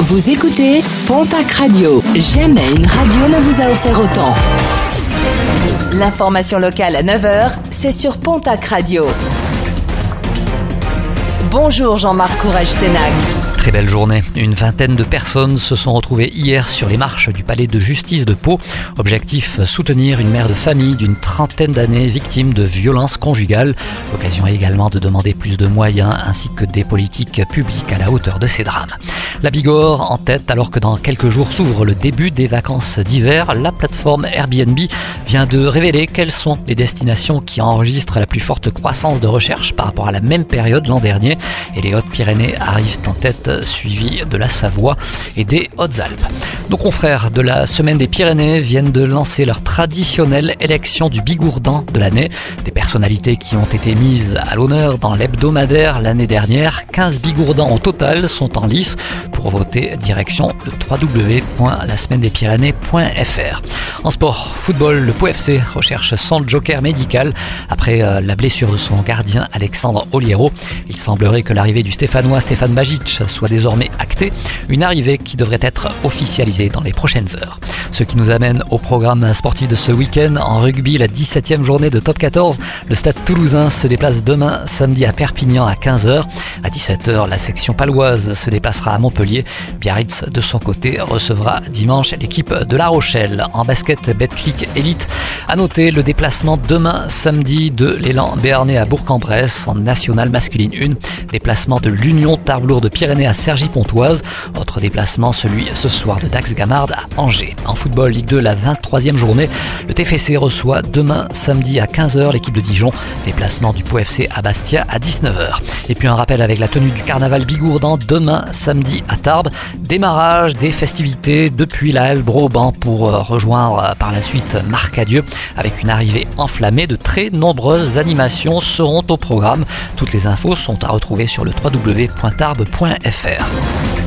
Vous écoutez Pontac Radio. Jamais une radio ne vous a offert autant. L'information locale à 9h, c'est sur Pontac Radio. Bonjour Jean-Marc Courage Sénac. Très belle journée. Une vingtaine de personnes se sont retrouvées hier sur les marches du palais de justice de Pau. Objectif soutenir une mère de famille d'une trentaine d'années victime de violences conjugales. L'occasion également de demander plus de moyens ainsi que des politiques publiques à la hauteur de ces drames. La Bigorre en tête alors que dans quelques jours s'ouvre le début des vacances d'hiver. La plateforme Airbnb vient de révéler quelles sont les destinations qui enregistrent la plus forte croissance de recherche par rapport à la même période l'an dernier. Et les Hautes-Pyrénées arrivent en tête suivi de la Savoie et des Hautes-Alpes. Nos confrères de la Semaine des Pyrénées viennent de lancer leur traditionnelle élection du bigourdan de l'année. Des personnalités qui ont été mises à l'honneur dans l'hebdomadaire l'annenne dernière. 15 bigourdans au total sont en lice pour voter direction le www.lasemainedespyrénées.fr. En sport, football, le POFC recherche son joker médical après euh, la blessure de son gardien Alexandre Oliero. Il semblerait que l'arrivée du Stéphanois Stéphane Bajic soit désormais actée, une arrivée qui devrait être officialisée dans les prochaines heures. Ce qui nous amène au programme sportif de ce week-end. En rugby, la 17e journée de top 14, le stade toulousain se déplace demain samedi à Perpignan à 15h. À 17h, la section paloise se déplacera à Montpellier. Biarritz, de son côté, recevra dimanche l'équipe de La Rochelle. En basket, Betclic Elite. À noter le déplacement demain samedi de l'élan béarnais à Bourg-en-Bresse en nationale masculine 1. Déplacement de l'Union Tarblour de Pyrénées à Cergy-Pontoise. Autre déplacement, celui ce soir de Dax Gamard à Angers. En football, Ligue 2, la 23e journée. Le TFC reçoit demain samedi à 15h l'équipe de Dijon. Déplacement du Pau FC à Bastia à 19h. Et puis un rappel avec la tenue du carnaval Bigourdan demain samedi à Tarbes. Démarrage des festivités depuis la Halle Broban pour euh, rejoindre euh, par la suite Marcadieu avec une arrivée enflammée. De très nombreuses animations seront au programme. Toutes les infos sont à retrouver sur le www.tarbes.fr.